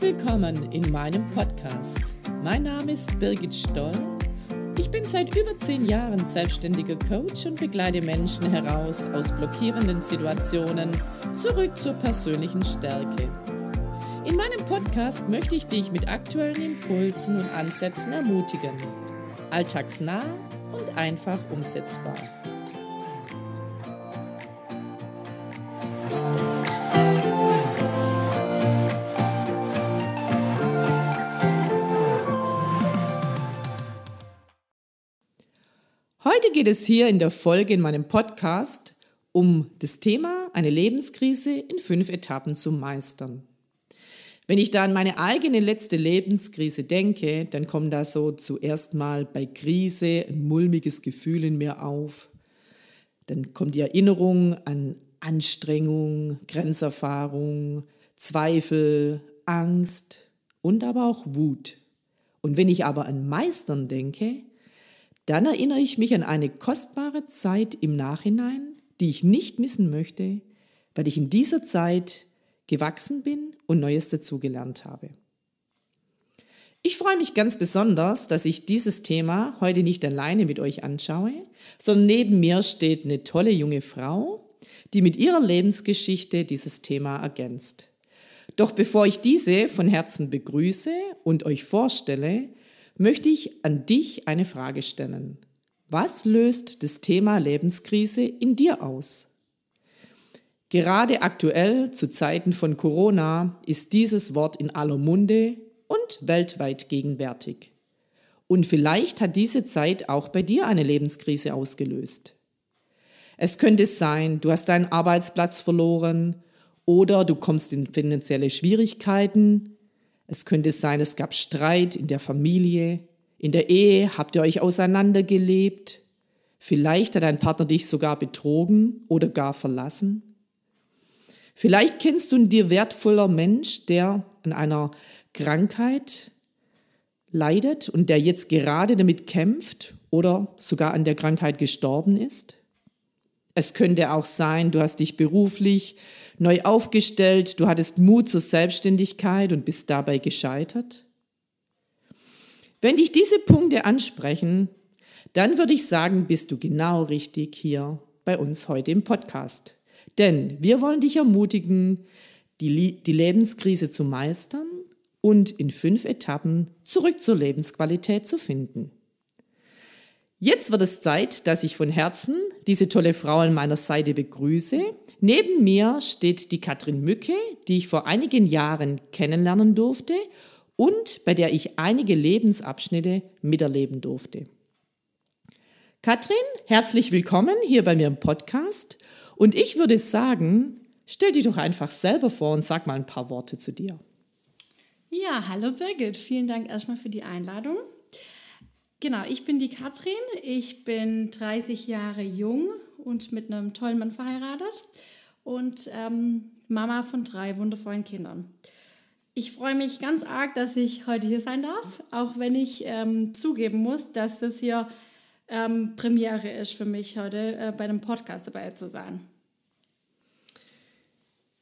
Willkommen in meinem Podcast. Mein Name ist Birgit Stoll. Ich bin seit über zehn Jahren selbstständiger Coach und begleite Menschen heraus aus blockierenden Situationen zurück zur persönlichen Stärke. In meinem Podcast möchte ich dich mit aktuellen Impulsen und Ansätzen ermutigen. Alltagsnah und einfach umsetzbar. Heute geht es hier in der Folge in meinem Podcast um das Thema, eine Lebenskrise in fünf Etappen zu meistern. Wenn ich da an meine eigene letzte Lebenskrise denke, dann kommt da so zuerst mal bei Krise ein mulmiges Gefühl in mir auf. Dann kommt die Erinnerung an Anstrengung, Grenzerfahrung, Zweifel, Angst und aber auch Wut. Und wenn ich aber an Meistern denke, dann erinnere ich mich an eine kostbare Zeit im Nachhinein, die ich nicht missen möchte, weil ich in dieser Zeit gewachsen bin und Neues dazugelernt habe. Ich freue mich ganz besonders, dass ich dieses Thema heute nicht alleine mit euch anschaue, sondern neben mir steht eine tolle junge Frau, die mit ihrer Lebensgeschichte dieses Thema ergänzt. Doch bevor ich diese von Herzen begrüße und euch vorstelle, möchte ich an dich eine Frage stellen. Was löst das Thema Lebenskrise in dir aus? Gerade aktuell zu Zeiten von Corona ist dieses Wort in aller Munde und weltweit gegenwärtig. Und vielleicht hat diese Zeit auch bei dir eine Lebenskrise ausgelöst. Es könnte sein, du hast deinen Arbeitsplatz verloren oder du kommst in finanzielle Schwierigkeiten, es könnte sein, es gab Streit in der Familie, in der Ehe habt ihr euch auseinandergelebt. Vielleicht hat dein Partner dich sogar betrogen oder gar verlassen. Vielleicht kennst du einen dir wertvoller Mensch, der an einer Krankheit leidet und der jetzt gerade damit kämpft oder sogar an der Krankheit gestorben ist. Es könnte auch sein, du hast dich beruflich neu aufgestellt, du hattest Mut zur Selbstständigkeit und bist dabei gescheitert? Wenn dich diese Punkte ansprechen, dann würde ich sagen, bist du genau richtig hier bei uns heute im Podcast. Denn wir wollen dich ermutigen, die, die Lebenskrise zu meistern und in fünf Etappen zurück zur Lebensqualität zu finden. Jetzt wird es Zeit, dass ich von Herzen diese tolle Frau an meiner Seite begrüße. Neben mir steht die Katrin Mücke, die ich vor einigen Jahren kennenlernen durfte und bei der ich einige Lebensabschnitte miterleben durfte. Katrin, herzlich willkommen hier bei mir im Podcast. Und ich würde sagen, stell dich doch einfach selber vor und sag mal ein paar Worte zu dir. Ja, hallo Birgit, vielen Dank erstmal für die Einladung. Genau, ich bin die Katrin. Ich bin 30 Jahre jung und mit einem tollen Mann verheiratet und ähm, Mama von drei wundervollen Kindern. Ich freue mich ganz arg, dass ich heute hier sein darf, auch wenn ich ähm, zugeben muss, dass das hier ähm, Premiere ist für mich, heute äh, bei einem Podcast dabei zu sein.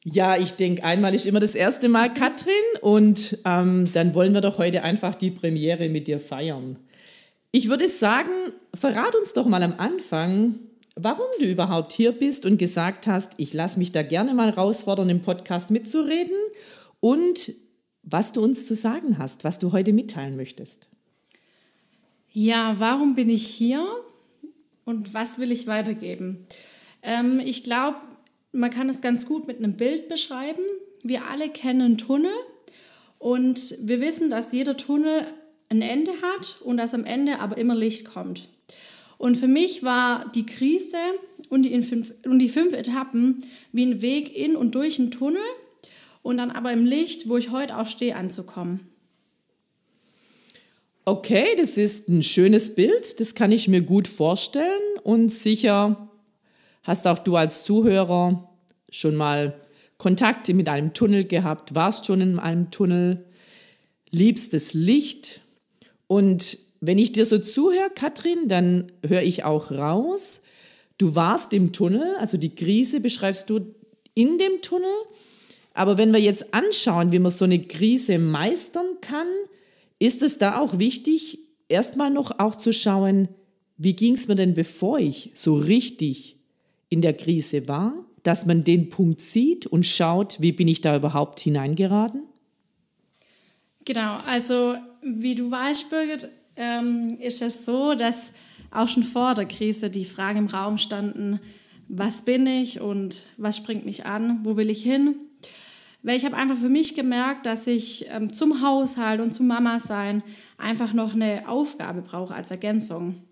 Ja, ich denke, einmal ist immer das erste Mal, Katrin, und ähm, dann wollen wir doch heute einfach die Premiere mit dir feiern. Ich würde sagen, verrat uns doch mal am Anfang, warum du überhaupt hier bist und gesagt hast, ich lasse mich da gerne mal herausfordern, im Podcast mitzureden und was du uns zu sagen hast, was du heute mitteilen möchtest. Ja, warum bin ich hier und was will ich weitergeben? Ähm, ich glaube, man kann es ganz gut mit einem Bild beschreiben. Wir alle kennen Tunnel und wir wissen, dass jeder Tunnel ein Ende hat und dass am Ende aber immer Licht kommt. Und für mich war die Krise und die, fünf, und die fünf Etappen wie ein Weg in und durch einen Tunnel und dann aber im Licht, wo ich heute auch stehe, anzukommen. Okay, das ist ein schönes Bild, das kann ich mir gut vorstellen und sicher hast auch du als Zuhörer schon mal Kontakt mit einem Tunnel gehabt, warst schon in einem Tunnel, liebst das Licht und wenn ich dir so zuhöre, Katrin, dann höre ich auch raus, du warst im Tunnel, also die Krise beschreibst du in dem Tunnel, Aber wenn wir jetzt anschauen, wie man so eine Krise meistern kann, ist es da auch wichtig, erstmal noch auch zu schauen, wie ging es mir denn, bevor ich so richtig in der Krise war, dass man den Punkt sieht und schaut, wie bin ich da überhaupt hineingeraten? Genau, also wie du weißt, Birgit, ähm, ist es so, dass auch schon vor der Krise die Fragen im Raum standen, was bin ich und was springt mich an, wo will ich hin? Weil ich habe einfach für mich gemerkt, dass ich ähm, zum Haushalt und zum Mama sein einfach noch eine Aufgabe brauche als Ergänzung.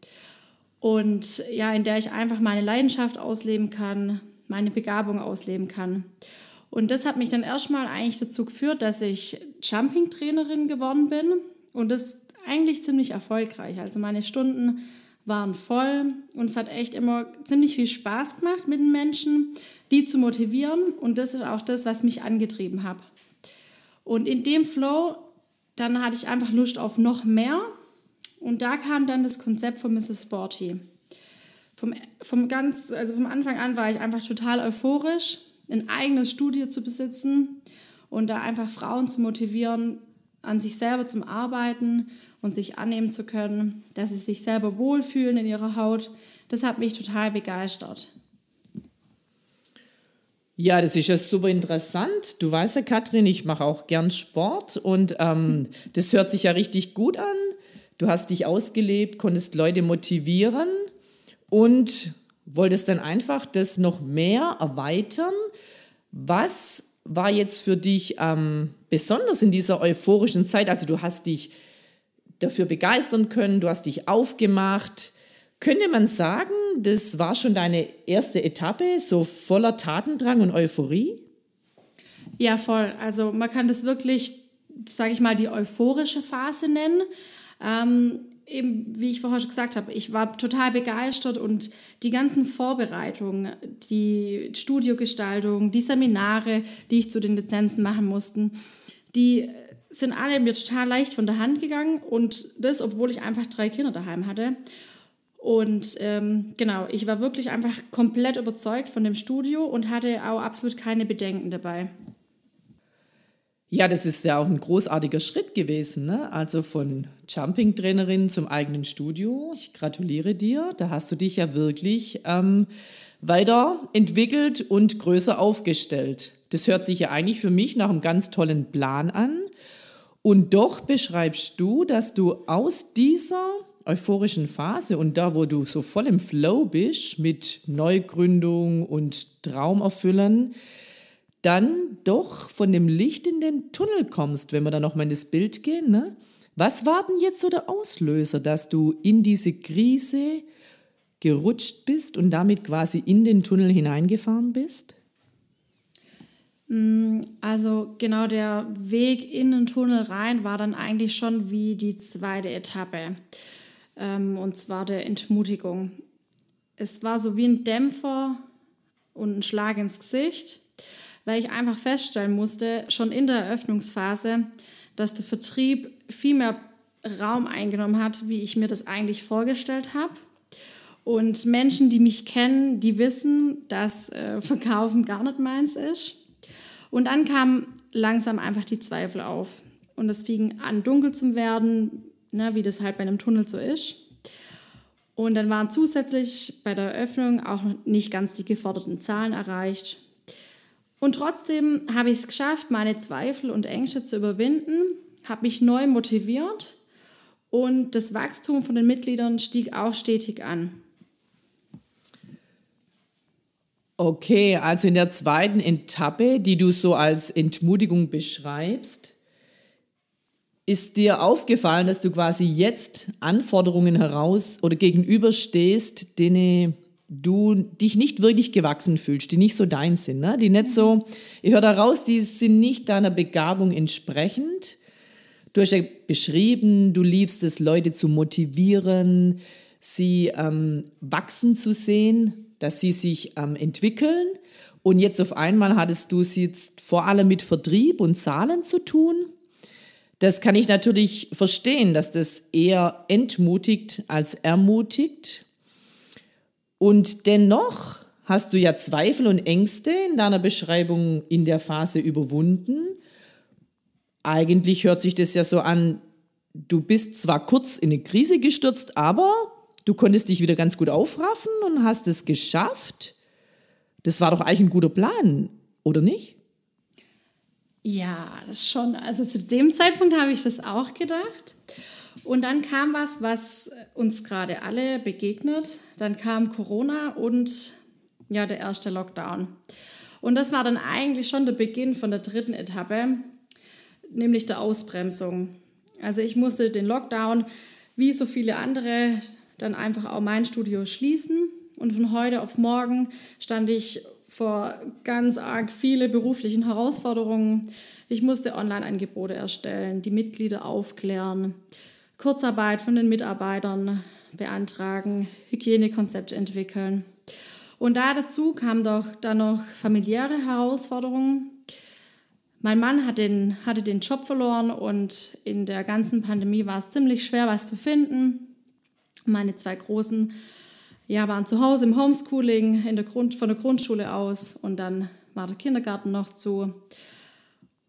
Und ja, in der ich einfach meine Leidenschaft ausleben kann, meine Begabung ausleben kann. Und das hat mich dann erstmal eigentlich dazu geführt, dass ich Jumping-Trainerin geworden bin. Und das ist eigentlich ziemlich erfolgreich. Also meine Stunden waren voll und es hat echt immer ziemlich viel Spaß gemacht mit den Menschen, die zu motivieren. Und das ist auch das, was mich angetrieben hat. Und in dem Flow, dann hatte ich einfach Lust auf noch mehr. Und da kam dann das Konzept von Mrs. Sporty. Vom, vom, ganz, also vom Anfang an war ich einfach total euphorisch, ein eigenes Studio zu besitzen und da einfach Frauen zu motivieren, an sich selber zum Arbeiten und sich annehmen zu können, dass sie sich selber wohlfühlen in ihrer Haut. Das hat mich total begeistert. Ja, das ist ja super interessant. Du weißt ja, Katrin, ich mache auch gern Sport und ähm, das hört sich ja richtig gut an. Du hast dich ausgelebt, konntest Leute motivieren und wolltest dann einfach das noch mehr erweitern. Was war jetzt für dich ähm, besonders in dieser euphorischen Zeit? Also du hast dich dafür begeistern können, du hast dich aufgemacht. Könnte man sagen, das war schon deine erste Etappe, so voller Tatendrang und Euphorie? Ja, voll. Also man kann das wirklich, sage ich mal, die euphorische Phase nennen. Ähm, eben, wie ich vorher schon gesagt habe, ich war total begeistert und die ganzen Vorbereitungen, die Studiogestaltung, die Seminare, die ich zu den Lizenzen machen musste, die sind alle mir total leicht von der Hand gegangen und das, obwohl ich einfach drei Kinder daheim hatte. Und ähm, genau, ich war wirklich einfach komplett überzeugt von dem Studio und hatte auch absolut keine Bedenken dabei. Ja, das ist ja auch ein großartiger Schritt gewesen. Ne? Also von Jumping-Trainerin zum eigenen Studio. Ich gratuliere dir. Da hast du dich ja wirklich ähm, weiterentwickelt und größer aufgestellt. Das hört sich ja eigentlich für mich nach einem ganz tollen Plan an. Und doch beschreibst du, dass du aus dieser euphorischen Phase und da, wo du so voll im Flow bist mit Neugründung und Traumerfüllen, dann doch von dem Licht in den Tunnel kommst, wenn wir dann nochmal in das Bild gehen. Ne? Was war denn jetzt so der Auslöser, dass du in diese Krise gerutscht bist und damit quasi in den Tunnel hineingefahren bist? Mm, also genau der Weg in den Tunnel rein war dann eigentlich schon wie die zweite Etappe. Ähm, und zwar der Entmutigung. Es war so wie ein Dämpfer und ein Schlag ins Gesicht weil ich einfach feststellen musste, schon in der Eröffnungsphase, dass der Vertrieb viel mehr Raum eingenommen hat, wie ich mir das eigentlich vorgestellt habe. Und Menschen, die mich kennen, die wissen, dass äh, Verkaufen gar nicht meins ist. Und dann kamen langsam einfach die Zweifel auf. Und es fing an, dunkel zu werden, ne, wie das halt bei einem Tunnel so ist. Und dann waren zusätzlich bei der Eröffnung auch nicht ganz die geforderten Zahlen erreicht. Und trotzdem habe ich es geschafft, meine Zweifel und Ängste zu überwinden, habe mich neu motiviert und das Wachstum von den Mitgliedern stieg auch stetig an. Okay, also in der zweiten Etappe, die du so als Entmutigung beschreibst, ist dir aufgefallen, dass du quasi jetzt Anforderungen heraus oder gegenüberstehst, denen du dich nicht wirklich gewachsen fühlst, die nicht so dein sind, ne? die nicht so, ich höre da raus, die sind nicht deiner Begabung entsprechend. Du hast ja beschrieben, du liebst es, Leute zu motivieren, sie ähm, wachsen zu sehen, dass sie sich ähm, entwickeln. Und jetzt auf einmal hattest du es jetzt vor allem mit Vertrieb und Zahlen zu tun. Das kann ich natürlich verstehen, dass das eher entmutigt als ermutigt. Und dennoch hast du ja Zweifel und Ängste in deiner Beschreibung in der Phase überwunden. Eigentlich hört sich das ja so an, du bist zwar kurz in eine Krise gestürzt, aber du konntest dich wieder ganz gut aufraffen und hast es geschafft. Das war doch eigentlich ein guter Plan, oder nicht? Ja, schon. Also zu dem Zeitpunkt habe ich das auch gedacht. Und dann kam was, was uns gerade alle begegnet. Dann kam Corona und ja, der erste Lockdown. Und das war dann eigentlich schon der Beginn von der dritten Etappe, nämlich der Ausbremsung. Also ich musste den Lockdown, wie so viele andere, dann einfach auch mein Studio schließen. Und von heute auf morgen stand ich vor ganz arg viele beruflichen Herausforderungen. Ich musste Online-Angebote erstellen, die Mitglieder aufklären, Kurzarbeit von den Mitarbeitern beantragen, Hygienekonzepte entwickeln. Und da dazu kamen doch dann noch familiäre Herausforderungen. Mein Mann hat den, hatte den Job verloren und in der ganzen Pandemie war es ziemlich schwer, was zu finden. Meine zwei Großen ja, waren zu Hause im Homeschooling in der Grund, von der Grundschule aus und dann war der Kindergarten noch zu.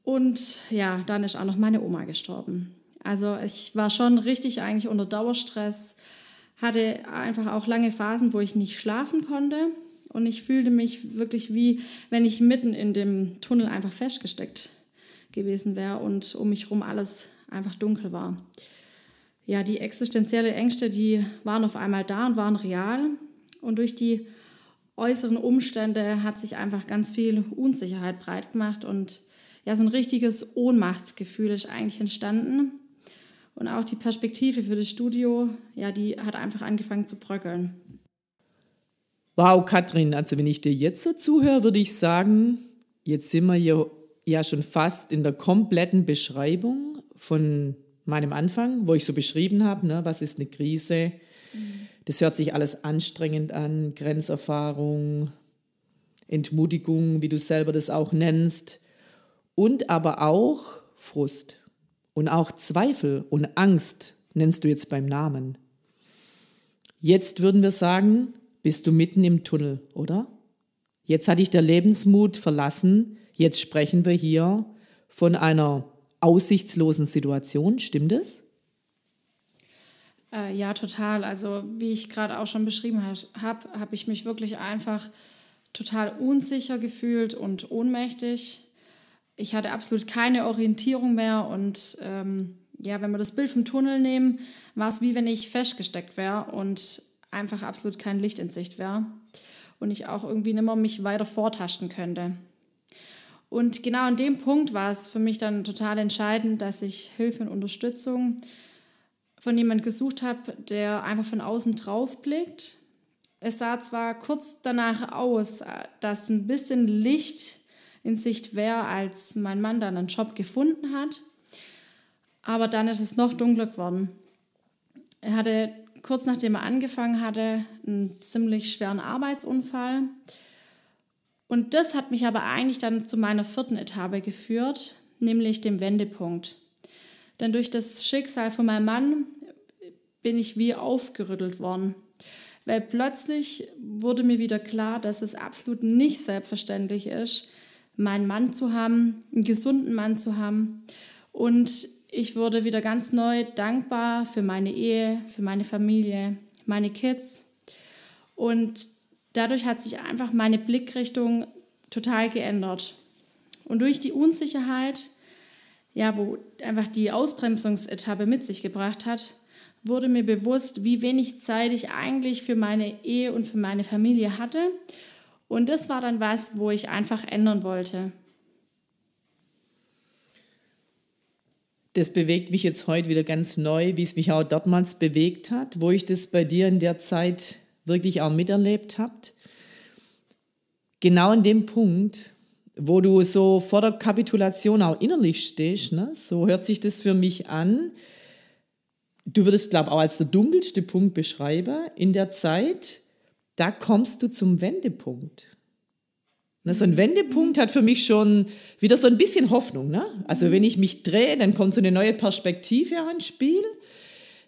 Und ja, dann ist auch noch meine Oma gestorben. Also ich war schon richtig eigentlich unter Dauerstress, hatte einfach auch lange Phasen, wo ich nicht schlafen konnte und ich fühlte mich wirklich wie, wenn ich mitten in dem Tunnel einfach festgesteckt gewesen wäre und um mich herum alles einfach dunkel war. Ja, die existenzielle Ängste, die waren auf einmal da und waren real und durch die äußeren Umstände hat sich einfach ganz viel Unsicherheit breit gemacht und ja, so ein richtiges Ohnmachtsgefühl ist eigentlich entstanden. Und auch die Perspektive für das Studio, ja, die hat einfach angefangen zu bröckeln. Wow, Katrin, also wenn ich dir jetzt so zuhöre, würde ich sagen, jetzt sind wir hier ja schon fast in der kompletten Beschreibung von meinem Anfang, wo ich so beschrieben habe, ne, was ist eine Krise. Das hört sich alles anstrengend an, Grenzerfahrung, Entmutigung, wie du selber das auch nennst, und aber auch Frust. Und auch Zweifel und Angst nennst du jetzt beim Namen. Jetzt würden wir sagen, bist du mitten im Tunnel, oder? Jetzt hat dich der Lebensmut verlassen. Jetzt sprechen wir hier von einer aussichtslosen Situation. Stimmt es? Äh, ja, total. Also wie ich gerade auch schon beschrieben habe, habe ich mich wirklich einfach total unsicher gefühlt und ohnmächtig ich hatte absolut keine Orientierung mehr und ähm, ja, wenn wir das Bild vom Tunnel nehmen, war es wie wenn ich festgesteckt wäre und einfach absolut kein Licht in Sicht wäre und ich auch irgendwie nicht mehr mich weiter vortasten könnte. Und genau an dem Punkt war es für mich dann total entscheidend, dass ich Hilfe und Unterstützung von jemand gesucht habe, der einfach von außen drauf blickt. Es sah zwar kurz danach aus, dass ein bisschen Licht in Sicht wäre, als mein Mann dann einen Job gefunden hat. Aber dann ist es noch dunkler geworden. Er hatte kurz nachdem er angefangen hatte einen ziemlich schweren Arbeitsunfall. Und das hat mich aber eigentlich dann zu meiner vierten Etappe geführt, nämlich dem Wendepunkt. Denn durch das Schicksal von meinem Mann bin ich wie aufgerüttelt worden. Weil plötzlich wurde mir wieder klar, dass es absolut nicht selbstverständlich ist, meinen Mann zu haben, einen gesunden Mann zu haben. Und ich wurde wieder ganz neu dankbar für meine Ehe, für meine Familie, meine Kids. Und dadurch hat sich einfach meine Blickrichtung total geändert. Und durch die Unsicherheit, ja, wo einfach die Ausbremsungsetappe mit sich gebracht hat, wurde mir bewusst, wie wenig Zeit ich eigentlich für meine Ehe und für meine Familie hatte und das war dann was, wo ich einfach ändern wollte. Das bewegt mich jetzt heute wieder ganz neu, wie es mich auch damals bewegt hat, wo ich das bei dir in der Zeit wirklich auch miterlebt habe. Genau in dem Punkt, wo du so vor der Kapitulation auch innerlich stehst, ne? so hört sich das für mich an. Du würdest, glaube ich, auch als der dunkelste Punkt beschreiben in der Zeit, da kommst du zum Wendepunkt. Ne, so ein Wendepunkt hat für mich schon wieder so ein bisschen Hoffnung. Ne? Also wenn ich mich drehe, dann kommt so eine neue Perspektive ins Spiel.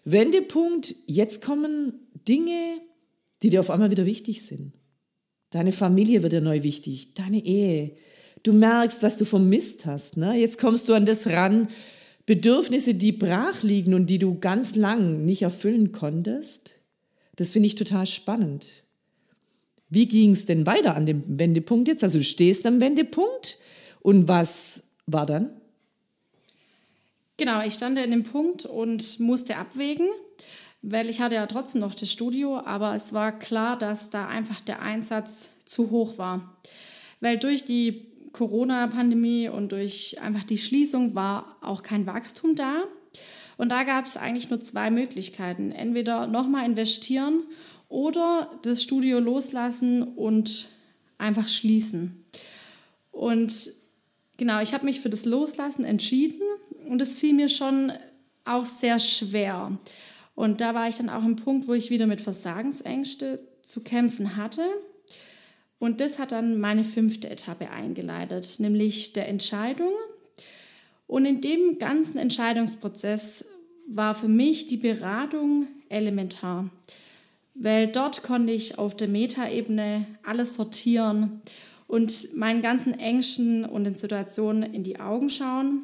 Wendepunkt, jetzt kommen Dinge, die dir auf einmal wieder wichtig sind. Deine Familie wird dir neu wichtig, deine Ehe. Du merkst, was du vermisst hast. Ne? Jetzt kommst du an das ran, Bedürfnisse, die brach liegen und die du ganz lang nicht erfüllen konntest. Das finde ich total spannend. Wie ging es denn weiter an dem Wendepunkt jetzt? Also du stehst am Wendepunkt und was war dann? Genau, ich stand in dem Punkt und musste abwägen, weil ich hatte ja trotzdem noch das Studio, aber es war klar, dass da einfach der Einsatz zu hoch war. Weil durch die Corona-Pandemie und durch einfach die Schließung war auch kein Wachstum da. Und da gab es eigentlich nur zwei Möglichkeiten. Entweder nochmal investieren oder das Studio loslassen und einfach schließen. Und genau, ich habe mich für das Loslassen entschieden und es fiel mir schon auch sehr schwer. Und da war ich dann auch im Punkt, wo ich wieder mit Versagensängste zu kämpfen hatte. Und das hat dann meine fünfte Etappe eingeleitet, nämlich der Entscheidung. Und in dem ganzen Entscheidungsprozess war für mich die Beratung elementar, weil dort konnte ich auf der Metaebene alles sortieren und meinen ganzen Ängsten und den Situationen in die Augen schauen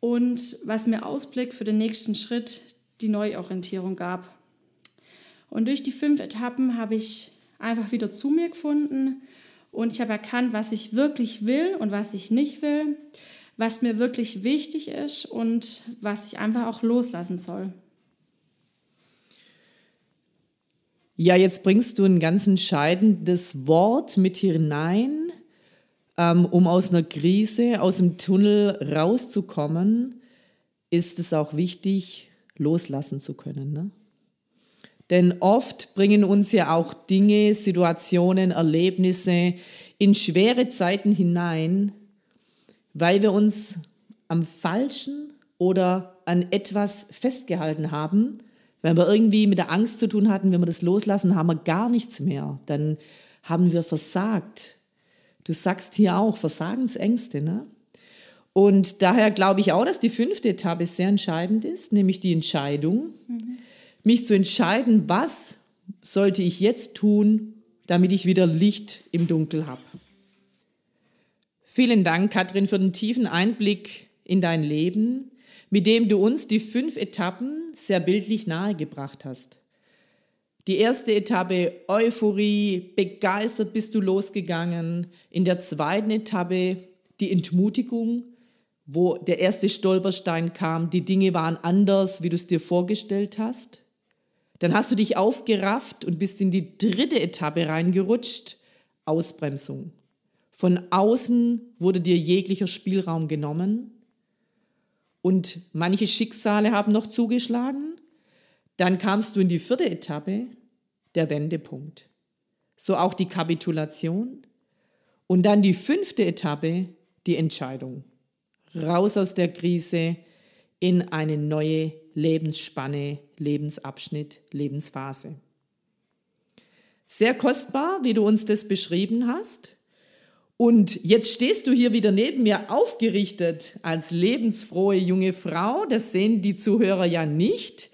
und was mir Ausblick für den nächsten Schritt die Neuorientierung gab. Und durch die fünf Etappen habe ich einfach wieder zu mir gefunden und ich habe erkannt, was ich wirklich will und was ich nicht will, was mir wirklich wichtig ist und was ich einfach auch loslassen soll. Ja, jetzt bringst du ein ganz entscheidendes Wort mit hinein, ähm, um aus einer Krise, aus dem Tunnel rauszukommen, ist es auch wichtig, loslassen zu können. Ne? Denn oft bringen uns ja auch Dinge, Situationen, Erlebnisse in schwere Zeiten hinein, weil wir uns am Falschen oder an etwas festgehalten haben. Wenn wir irgendwie mit der Angst zu tun hatten, wenn wir das loslassen, haben wir gar nichts mehr. Dann haben wir versagt. Du sagst hier auch Versagensängste. Ne? Und daher glaube ich auch, dass die fünfte Etappe sehr entscheidend ist, nämlich die Entscheidung. Mhm mich zu entscheiden, was sollte ich jetzt tun, damit ich wieder Licht im Dunkel habe. Vielen Dank, Katrin, für den tiefen Einblick in dein Leben, mit dem du uns die fünf Etappen sehr bildlich nahegebracht hast. Die erste Etappe Euphorie, begeistert bist du losgegangen. In der zweiten Etappe die Entmutigung, wo der erste Stolperstein kam, die Dinge waren anders, wie du es dir vorgestellt hast. Dann hast du dich aufgerafft und bist in die dritte Etappe reingerutscht, Ausbremsung. Von außen wurde dir jeglicher Spielraum genommen und manche Schicksale haben noch zugeschlagen. Dann kamst du in die vierte Etappe, der Wendepunkt. So auch die Kapitulation. Und dann die fünfte Etappe, die Entscheidung. Raus aus der Krise in eine neue Lebensspanne, Lebensabschnitt, Lebensphase. Sehr kostbar, wie du uns das beschrieben hast. Und jetzt stehst du hier wieder neben mir aufgerichtet als lebensfrohe junge Frau. Das sehen die Zuhörer ja nicht.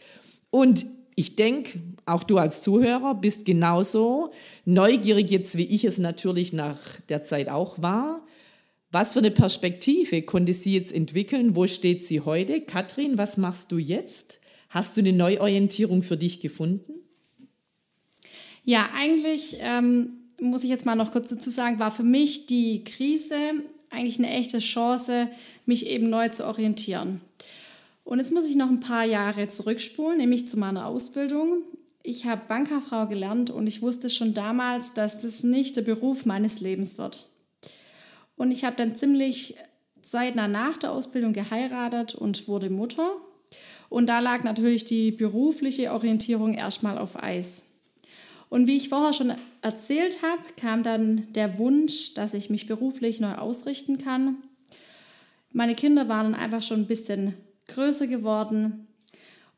Und ich denke, auch du als Zuhörer bist genauso neugierig jetzt, wie ich es natürlich nach der Zeit auch war. Was für eine Perspektive konnte sie jetzt entwickeln? Wo steht sie heute? Katrin, was machst du jetzt? Hast du eine Neuorientierung für dich gefunden? Ja, eigentlich ähm, muss ich jetzt mal noch kurz dazu sagen, war für mich die Krise eigentlich eine echte Chance, mich eben neu zu orientieren. Und jetzt muss ich noch ein paar Jahre zurückspulen, nämlich zu meiner Ausbildung. Ich habe Bankerfrau gelernt und ich wusste schon damals, dass das nicht der Beruf meines Lebens wird. Und ich habe dann ziemlich zeitnah nach der Ausbildung geheiratet und wurde Mutter. Und da lag natürlich die berufliche Orientierung erstmal auf Eis. Und wie ich vorher schon erzählt habe, kam dann der Wunsch, dass ich mich beruflich neu ausrichten kann. Meine Kinder waren einfach schon ein bisschen größer geworden.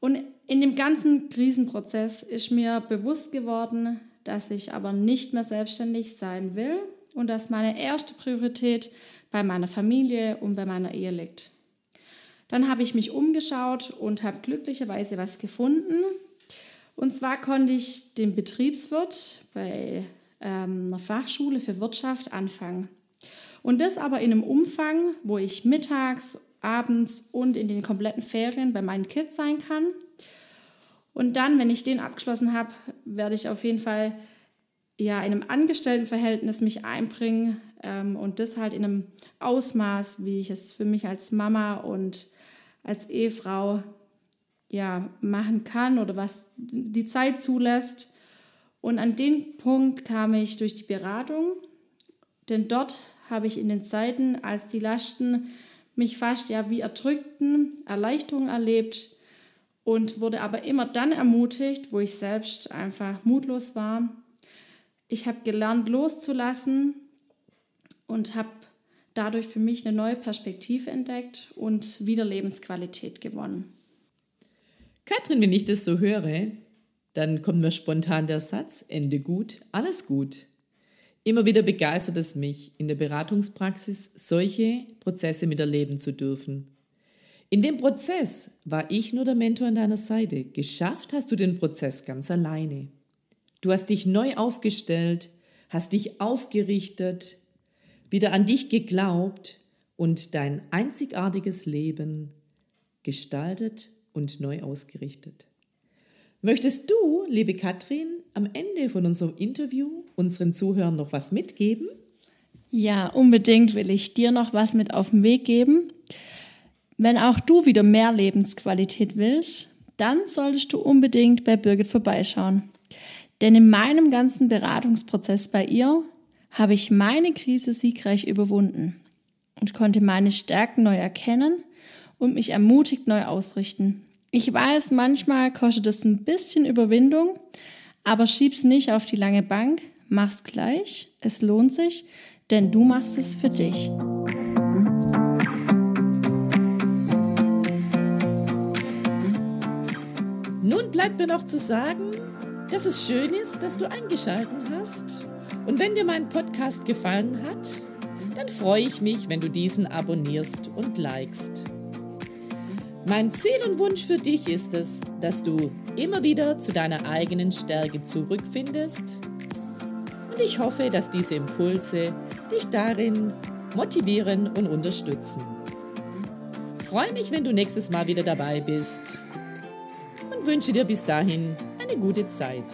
Und in dem ganzen Krisenprozess ist mir bewusst geworden, dass ich aber nicht mehr selbstständig sein will, und dass meine erste Priorität bei meiner Familie und bei meiner Ehe liegt. Dann habe ich mich umgeschaut und habe glücklicherweise was gefunden. Und zwar konnte ich den Betriebswirt bei ähm, einer Fachschule für Wirtschaft anfangen. Und das aber in einem Umfang, wo ich mittags, abends und in den kompletten Ferien bei meinen Kids sein kann. Und dann, wenn ich den abgeschlossen habe, werde ich auf jeden Fall ja in einem Angestelltenverhältnis mich einbringen ähm, und das halt in einem Ausmaß, wie ich es für mich als Mama und als Ehefrau ja machen kann oder was die Zeit zulässt. Und an den Punkt kam ich durch die Beratung, denn dort habe ich in den Zeiten, als die Lasten mich fast ja wie erdrückten, Erleichterung erlebt und wurde aber immer dann ermutigt, wo ich selbst einfach mutlos war. Ich habe gelernt loszulassen und habe dadurch für mich eine neue Perspektive entdeckt und wieder Lebensqualität gewonnen. Katrin, wenn ich das so höre, dann kommt mir spontan der Satz, Ende gut, alles gut. Immer wieder begeistert es mich, in der Beratungspraxis solche Prozesse miterleben zu dürfen. In dem Prozess war ich nur der Mentor an deiner Seite. Geschafft hast du den Prozess ganz alleine. Du hast dich neu aufgestellt, hast dich aufgerichtet, wieder an dich geglaubt und dein einzigartiges Leben gestaltet und neu ausgerichtet. Möchtest du, liebe Katrin, am Ende von unserem Interview unseren Zuhörern noch was mitgeben? Ja, unbedingt will ich dir noch was mit auf den Weg geben. Wenn auch du wieder mehr Lebensqualität willst, dann solltest du unbedingt bei Birgit vorbeischauen. Denn in meinem ganzen Beratungsprozess bei ihr habe ich meine Krise siegreich überwunden und konnte meine Stärken neu erkennen und mich ermutigt neu ausrichten. Ich weiß, manchmal kostet es ein bisschen Überwindung, aber schieb's nicht auf die lange Bank, mach's gleich, es lohnt sich, denn du machst es für dich. Nun bleibt mir noch zu sagen, dass es schön ist, dass du eingeschaltet hast. Und wenn dir mein Podcast gefallen hat, dann freue ich mich, wenn du diesen abonnierst und likest. Mein Ziel und Wunsch für dich ist es, dass du immer wieder zu deiner eigenen Stärke zurückfindest. Und ich hoffe, dass diese Impulse dich darin motivieren und unterstützen. freue mich, wenn du nächstes Mal wieder dabei bist und wünsche dir bis dahin eine gute Zeit.